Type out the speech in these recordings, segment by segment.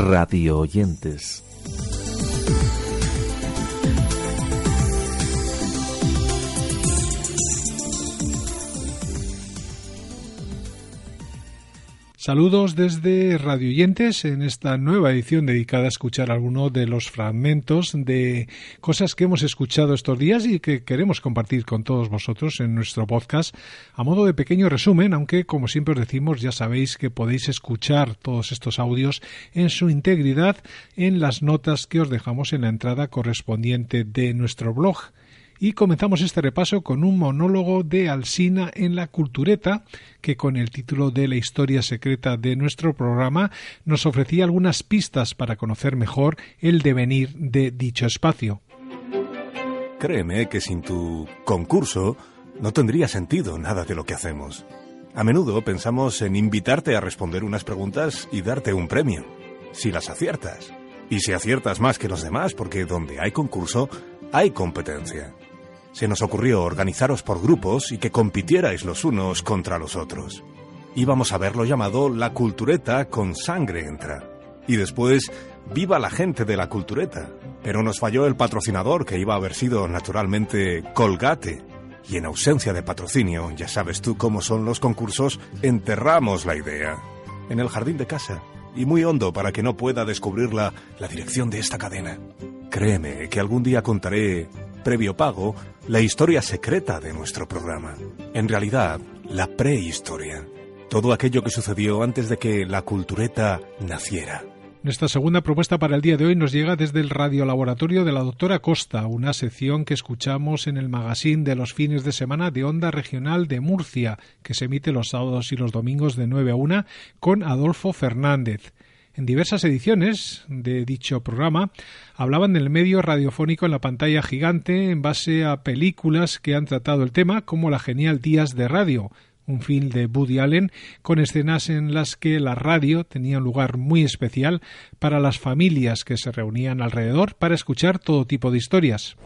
Radio oyentes. Saludos desde Radio Oyentes en esta nueva edición dedicada a escuchar algunos de los fragmentos de cosas que hemos escuchado estos días y que queremos compartir con todos vosotros en nuestro podcast a modo de pequeño resumen, aunque como siempre os decimos ya sabéis que podéis escuchar todos estos audios en su integridad en las notas que os dejamos en la entrada correspondiente de nuestro blog. Y comenzamos este repaso con un monólogo de Alsina en la Cultureta, que con el título de La historia secreta de nuestro programa nos ofrecía algunas pistas para conocer mejor el devenir de dicho espacio. Créeme que sin tu concurso no tendría sentido nada de lo que hacemos. A menudo pensamos en invitarte a responder unas preguntas y darte un premio, si las aciertas. Y si aciertas más que los demás, porque donde hay concurso, hay competencia. Se nos ocurrió organizaros por grupos y que compitierais los unos contra los otros. Íbamos a verlo llamado La Cultureta con sangre entra. Y después, viva la gente de la Cultureta. Pero nos falló el patrocinador que iba a haber sido naturalmente Colgate. Y en ausencia de patrocinio, ya sabes tú cómo son los concursos, enterramos la idea. En el jardín de casa. Y muy hondo para que no pueda descubrirla la dirección de esta cadena. Créeme que algún día contaré previo pago, la historia secreta de nuestro programa. En realidad, la prehistoria. Todo aquello que sucedió antes de que la cultureta naciera. Nuestra segunda propuesta para el día de hoy nos llega desde el radiolaboratorio de la doctora Costa, una sección que escuchamos en el magazine de los fines de semana de Onda Regional de Murcia, que se emite los sábados y los domingos de 9 a 1 con Adolfo Fernández. En diversas ediciones de dicho programa hablaban del medio radiofónico en la pantalla gigante en base a películas que han tratado el tema, como La genial Días de Radio, un film de Woody Allen con escenas en las que la radio tenía un lugar muy especial para las familias que se reunían alrededor para escuchar todo tipo de historias.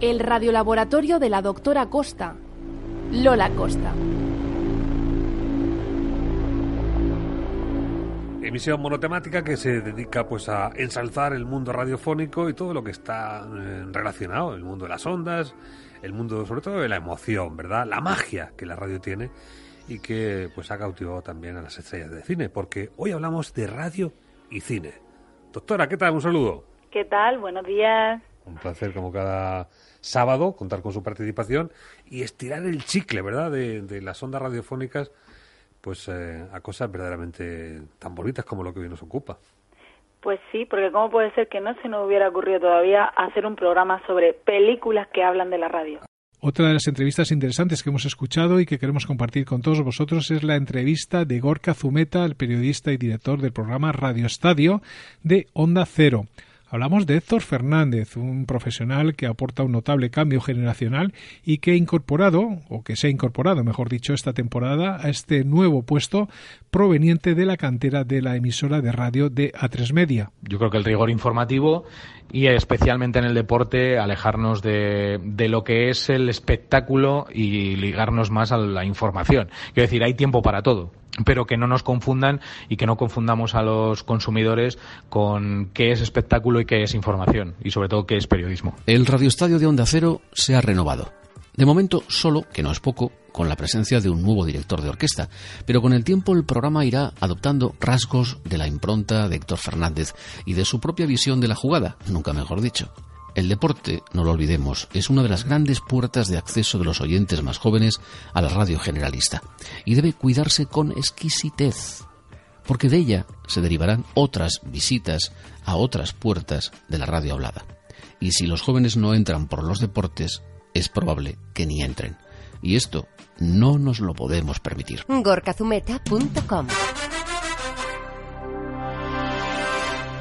El radiolaboratorio de la doctora Costa, Lola Costa. Emisión monotemática que se dedica pues a ensalzar el mundo radiofónico y todo lo que está eh, relacionado, el mundo de las ondas, el mundo sobre todo de la emoción, ¿verdad? La magia que la radio tiene y que pues ha cautivado también a las estrellas de cine, porque hoy hablamos de radio y cine. Doctora, ¿qué tal? Un saludo. ¿Qué tal? Buenos días. Un placer como cada sábado contar con su participación y estirar el chicle, ¿verdad?, de, de las ondas radiofónicas pues eh, a cosas verdaderamente tan bonitas como lo que hoy nos ocupa. Pues sí, porque ¿cómo puede ser que no se nos hubiera ocurrido todavía hacer un programa sobre películas que hablan de la radio? Otra de las entrevistas interesantes que hemos escuchado y que queremos compartir con todos vosotros es la entrevista de Gorka Zumeta, el periodista y director del programa Radio Estadio de Onda Cero. Hablamos de Héctor Fernández, un profesional que aporta un notable cambio generacional y que ha incorporado, o que se ha incorporado, mejor dicho, esta temporada a este nuevo puesto proveniente de la cantera de la emisora de radio de A3 Media. Yo creo que el rigor informativo y especialmente en el deporte alejarnos de, de, lo que es el espectáculo y ligarnos más a la información. Quiero decir, hay tiempo para todo, pero que no nos confundan y que no confundamos a los consumidores con qué es espectáculo y qué es información y sobre todo qué es periodismo. El radioestadio de Onda Cero se ha renovado. De momento solo, que no es poco, con la presencia de un nuevo director de orquesta, pero con el tiempo el programa irá adoptando rasgos de la impronta de Héctor Fernández y de su propia visión de la jugada, nunca mejor dicho. El deporte, no lo olvidemos, es una de las grandes puertas de acceso de los oyentes más jóvenes a la radio generalista y debe cuidarse con exquisitez, porque de ella se derivarán otras visitas a otras puertas de la radio hablada. Y si los jóvenes no entran por los deportes, es probable que ni entren. Y esto no nos lo podemos permitir. gorkazumeta.com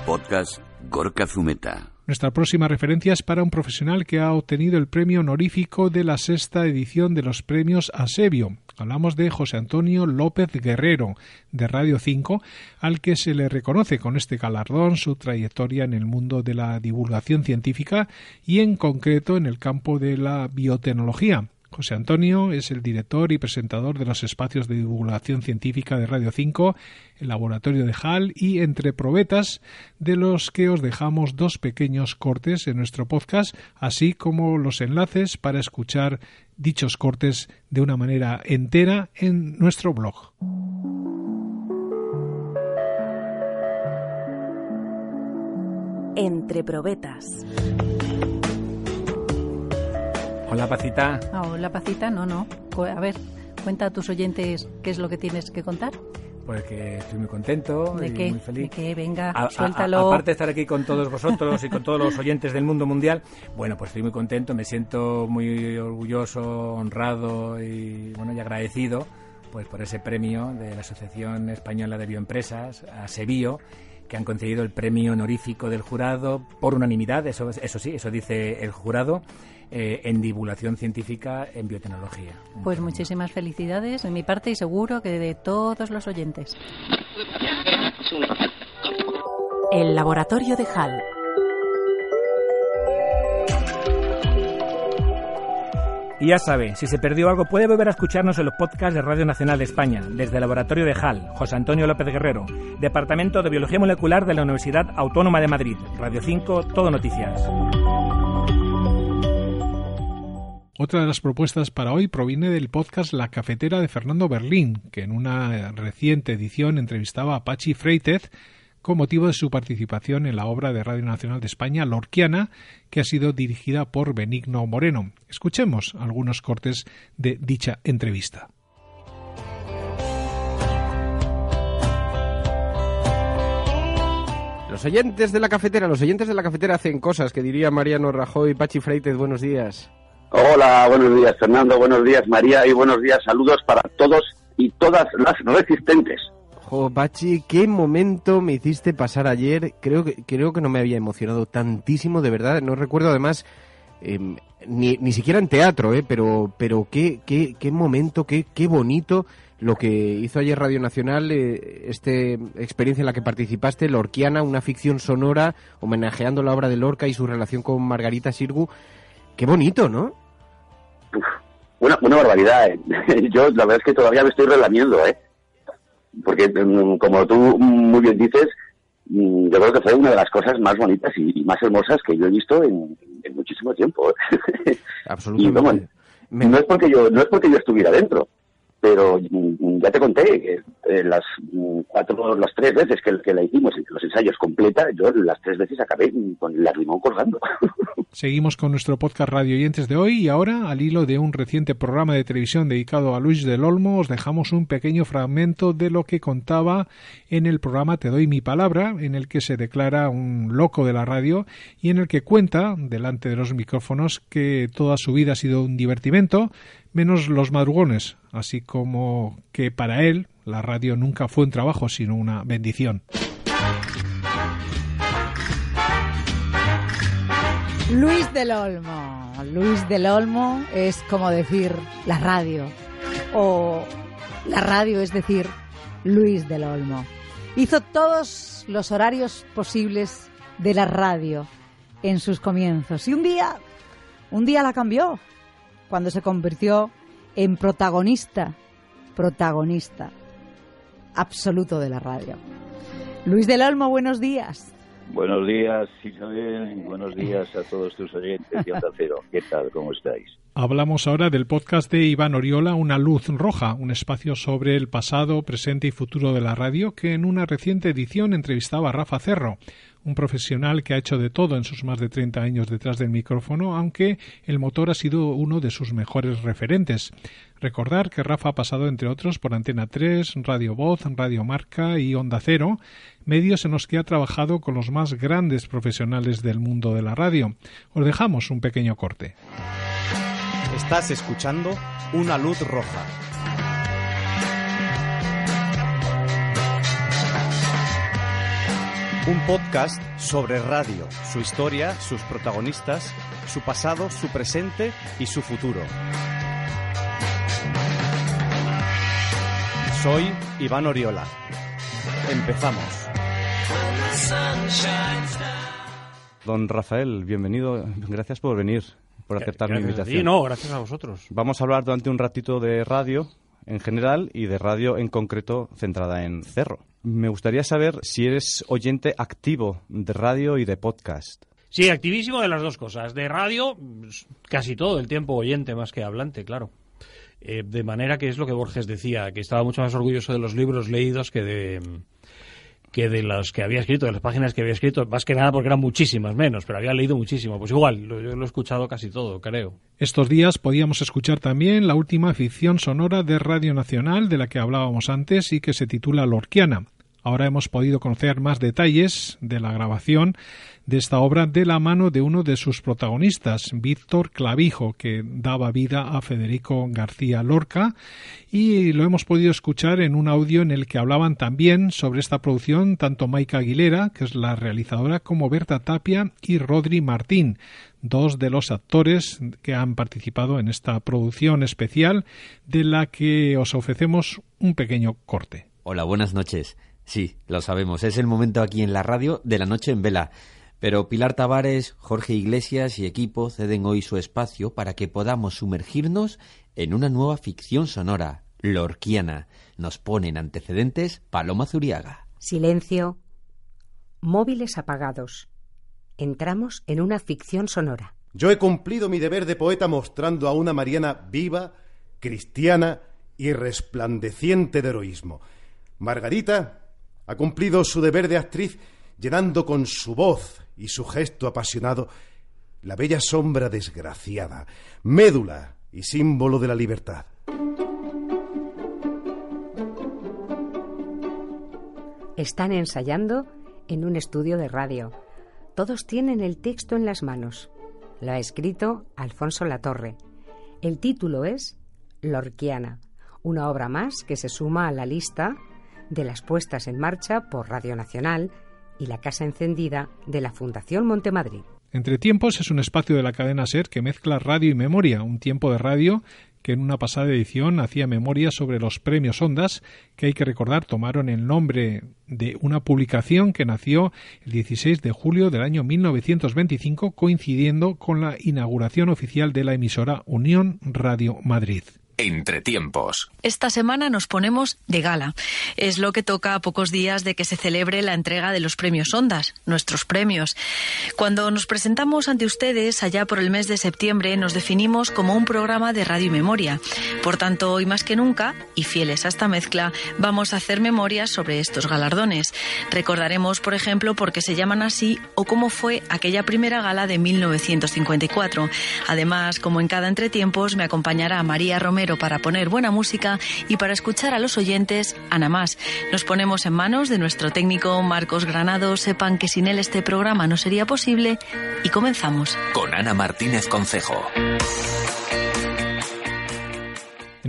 Podcast Gorka Zumeta. Nuestra próxima referencia es para un profesional que ha obtenido el premio honorífico de la sexta edición de los premios Asebio. Hablamos de José Antonio López Guerrero, de Radio 5, al que se le reconoce con este galardón su trayectoria en el mundo de la divulgación científica y en concreto en el campo de la biotecnología. José Antonio es el director y presentador de los espacios de divulgación científica de Radio 5, el laboratorio de HAL y Entre Probetas, de los que os dejamos dos pequeños cortes en nuestro podcast, así como los enlaces para escuchar dichos cortes de una manera entera en nuestro blog. Entre probetas. Hola, Pacita. Ah, hola, Pacita. No, no. A ver, cuenta a tus oyentes qué es lo que tienes que contar. Pues que estoy muy contento ¿De y qué? muy feliz. ¿De qué? Venga, A- suéltalo. a- aparte de estar aquí con todos vosotros y con todos los oyentes del mundo mundial, bueno, pues estoy muy contento, me siento muy orgulloso, honrado y bueno y agradecido pues por ese premio de la Asociación Española de Bioempresas, a Sebio, que han concedido el premio honorífico del jurado por unanimidad, eso, eso sí, eso dice el jurado, eh, en divulgación científica en biotecnología. Pues muchísimas felicidades de mi parte y seguro que de todos los oyentes. El laboratorio de HAL. Y ya sabe, si se perdió algo puede volver a escucharnos en los podcasts de Radio Nacional de España, desde el Laboratorio de HAL, José Antonio López Guerrero, Departamento de Biología Molecular de la Universidad Autónoma de Madrid, Radio 5, Todo Noticias. Otra de las propuestas para hoy proviene del podcast La Cafetera de Fernando Berlín, que en una reciente edición entrevistaba a Pachi Freitez con motivo de su participación en la obra de Radio Nacional de España, Lorquiana, que ha sido dirigida por Benigno Moreno. Escuchemos algunos cortes de dicha entrevista. Los oyentes de la cafetera, los oyentes de la cafetera hacen cosas que diría Mariano Rajoy, Pachi Freitez, buenos días. Hola, buenos días Fernando, buenos días María y buenos días, saludos para todos y todas las resistentes. Jo, Pachi, qué momento me hiciste pasar ayer. Creo que, creo que no me había emocionado tantísimo, de verdad. No recuerdo además eh, ni, ni siquiera en teatro, eh, pero, pero qué, qué, qué momento, qué, qué bonito lo que hizo ayer Radio Nacional, eh, este experiencia en la que participaste, Lorquiana, una ficción sonora homenajeando la obra de Lorca y su relación con Margarita Sirgu. Qué bonito, ¿no? Una, una barbaridad, ¿eh? yo la verdad es que todavía me estoy relamiendo, ¿eh? Porque mm, como tú muy bien dices, mm, yo creo que fue una de las cosas más bonitas y, y más hermosas que yo he visto en, en muchísimo tiempo. ¿eh? Y Absolutamente. bueno, no es porque yo no es porque yo estuviera dentro, pero mm, ya te conté que eh, las mm, cuatro, las tres veces que, la hicimos, los ensayos completa, yo las tres veces acabé con el lagrimón colgando. Seguimos con nuestro podcast Radio Oyentes de hoy y ahora, al hilo de un reciente programa de televisión dedicado a Luis del Olmo, os dejamos un pequeño fragmento de lo que contaba en el programa Te doy mi palabra, en el que se declara un loco de la radio y en el que cuenta, delante de los micrófonos, que toda su vida ha sido un divertimento, menos los madrugones, así como que para él la radio nunca fue un trabajo, sino una bendición. Luis del Olmo. Luis del Olmo es como decir la radio. O la radio es decir Luis del Olmo. Hizo todos los horarios posibles de la radio en sus comienzos. Y un día, un día la cambió. Cuando se convirtió en protagonista, protagonista absoluto de la radio. Luis del Olmo, buenos días. Buenos días, Isabel. y Buenos días a todos tus oyentes de Onda Cero. ¿Qué tal? ¿Cómo estáis? Hablamos ahora del podcast de Iván Oriola, Una luz roja, un espacio sobre el pasado, presente y futuro de la radio, que en una reciente edición entrevistaba a Rafa Cerro, un profesional que ha hecho de todo en sus más de 30 años detrás del micrófono, aunque el motor ha sido uno de sus mejores referentes. Recordar que Rafa ha pasado, entre otros, por Antena 3, Radio Voz, Radio Marca y Onda Cero, medios en los que ha trabajado con los más grandes profesionales del mundo de la radio. Os dejamos un pequeño corte. Estás escuchando Una Luz Roja. Un podcast sobre radio, su historia, sus protagonistas, su pasado, su presente y su futuro. Soy Iván Oriola. Empezamos. Don Rafael, bienvenido. Gracias por venir, por aceptar mi Gracias ti. invitación. no, gracias a vosotros. Vamos a hablar durante un ratito de radio en general y de radio en concreto centrada en Cerro. Me gustaría saber si eres oyente activo de radio y de podcast. Sí, activísimo de las dos cosas. De radio, casi todo el tiempo oyente más que hablante, claro. Eh, de manera que es lo que Borges decía, que estaba mucho más orgulloso de los libros leídos que de que de los que había escrito, de las páginas que había escrito, más que nada porque eran muchísimas menos, pero había leído muchísimo. Pues igual, lo- yo lo he escuchado casi todo, creo. Estos días podíamos escuchar también la última ficción sonora de Radio Nacional de la que hablábamos antes y que se titula Lorquiana. Ahora hemos podido conocer más detalles de la grabación de esta obra de la mano de uno de sus protagonistas, Víctor Clavijo, que daba vida a Federico García Lorca, y lo hemos podido escuchar en un audio en el que hablaban también sobre esta producción tanto Maika Aguilera, que es la realizadora, como Berta Tapia y Rodri Martín, dos de los actores que han participado en esta producción especial de la que os ofrecemos un pequeño corte. Hola, buenas noches. Sí, lo sabemos, es el momento aquí en la radio de la noche en vela. Pero Pilar Tavares, Jorge Iglesias y equipo ceden hoy su espacio para que podamos sumergirnos en una nueva ficción sonora, lorquiana. Nos ponen antecedentes Paloma Zuriaga. Silencio. Móviles apagados. Entramos en una ficción sonora. Yo he cumplido mi deber de poeta mostrando a una Mariana viva, cristiana y resplandeciente de heroísmo. Margarita ha cumplido su deber de actriz llenando con su voz y su gesto apasionado la bella sombra desgraciada, médula y símbolo de la libertad. Están ensayando en un estudio de radio. Todos tienen el texto en las manos. Lo ha escrito Alfonso Latorre. El título es Lorquiana, una obra más que se suma a la lista de las puestas en marcha por Radio Nacional y la Casa Encendida de la Fundación Montemadrid. Entre Tiempos es un espacio de la cadena SER que mezcla radio y memoria, un tiempo de radio que en una pasada edición hacía memoria sobre los premios Ondas, que hay que recordar tomaron el nombre de una publicación que nació el 16 de julio del año 1925, coincidiendo con la inauguración oficial de la emisora Unión Radio Madrid. Entre tiempos. Esta semana nos ponemos de gala. Es lo que toca a pocos días de que se celebre la entrega de los premios Ondas, nuestros premios. Cuando nos presentamos ante ustedes allá por el mes de septiembre, nos definimos como un programa de radio y memoria. Por tanto, hoy más que nunca, y fieles a esta mezcla, vamos a hacer memorias sobre estos galardones. Recordaremos, por ejemplo, por qué se llaman así o cómo fue aquella primera gala de 1954. Además, como en cada entretiempos, me acompañará María Romero para poner buena música y para escuchar a los oyentes, Ana Más. Nos ponemos en manos de nuestro técnico Marcos Granado. Sepan que sin él este programa no sería posible. Y comenzamos. Con Ana Martínez Concejo.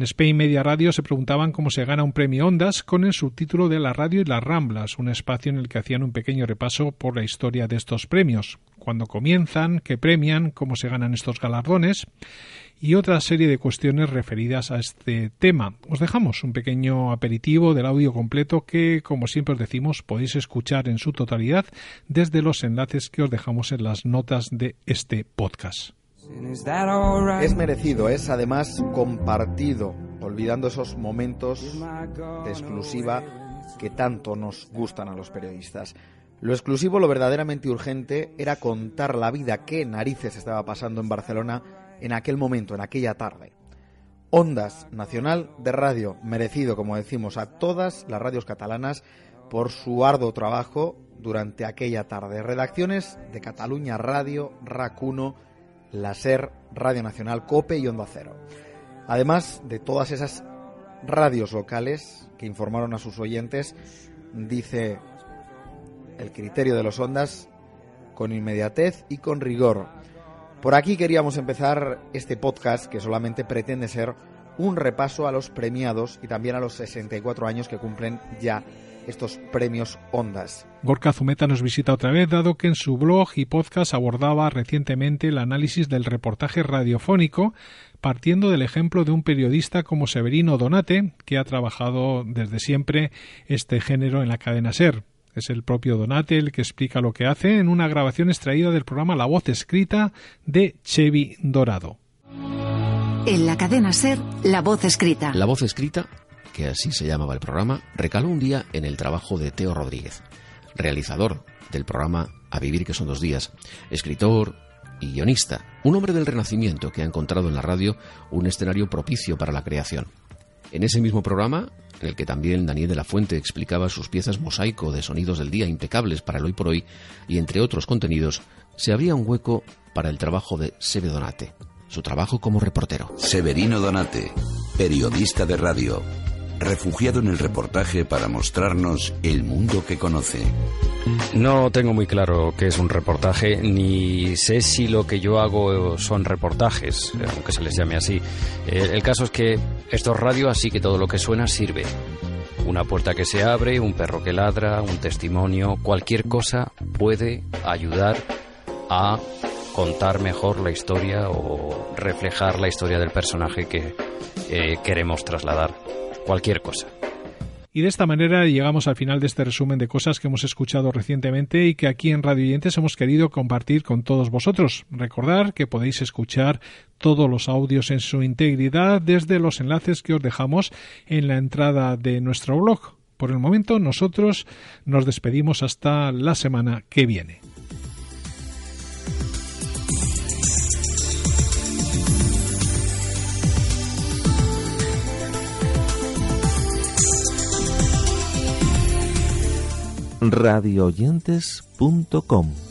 En Spain Media Radio se preguntaban cómo se gana un premio Ondas con el subtítulo de La radio y las Ramblas, un espacio en el que hacían un pequeño repaso por la historia de estos premios, cuándo comienzan, qué premian, cómo se ganan estos galardones y otra serie de cuestiones referidas a este tema. Os dejamos un pequeño aperitivo del audio completo que, como siempre os decimos, podéis escuchar en su totalidad desde los enlaces que os dejamos en las notas de este podcast. Es merecido, es además compartido, olvidando esos momentos de exclusiva que tanto nos gustan a los periodistas. Lo exclusivo, lo verdaderamente urgente, era contar la vida que narices estaba pasando en Barcelona en aquel momento, en aquella tarde. Ondas Nacional de Radio, merecido, como decimos, a todas las radios catalanas por su arduo trabajo durante aquella tarde. Redacciones de Cataluña Radio, RAC1, La SER, Radio Nacional, COPE y Onda Cero. Además de todas esas radios locales que informaron a sus oyentes, dice el criterio de los ondas con inmediatez y con rigor. Por aquí queríamos empezar este podcast que solamente pretende ser un repaso a los premiados y también a los 64 años que cumplen ya estos premios Ondas. Gorka Zumeta nos visita otra vez, dado que en su blog y podcast abordaba recientemente el análisis del reportaje radiofónico, partiendo del ejemplo de un periodista como Severino Donate, que ha trabajado desde siempre este género en la cadena Ser. Es el propio Donate el que explica lo que hace en una grabación extraída del programa La Voz Escrita de Chevy Dorado. En la cadena Ser, La Voz Escrita. La Voz Escrita que así se llamaba el programa, recaló un día en el trabajo de Teo Rodríguez, realizador del programa A Vivir que son dos días, escritor y guionista, un hombre del Renacimiento que ha encontrado en la radio un escenario propicio para la creación. En ese mismo programa, en el que también Daniel de la Fuente explicaba sus piezas mosaico de sonidos del día impecables para el hoy por hoy, y entre otros contenidos, se abría un hueco para el trabajo de Sebe Donate, su trabajo como reportero. Severino Donate, periodista de radio, refugiado en el reportaje para mostrarnos el mundo que conoce. No tengo muy claro qué es un reportaje, ni sé si lo que yo hago son reportajes, aunque se les llame así. El, caso es que esto es radio, así que todo lo que suena sirve. Una puerta que se abre, un perro que ladra, un testimonio, cualquier cosa puede ayudar a contar mejor la historia o reflejar la historia del personaje que eh, queremos trasladar cualquier cosa. Y de esta manera llegamos al final de este resumen de cosas que hemos escuchado recientemente y que aquí en Radio Oyentes hemos querido compartir con todos vosotros. Recordar que podéis escuchar todos los audios en su integridad desde los enlaces que os dejamos en la entrada de nuestro blog. Por el momento nosotros nos despedimos hasta la semana que viene. radioyentes.com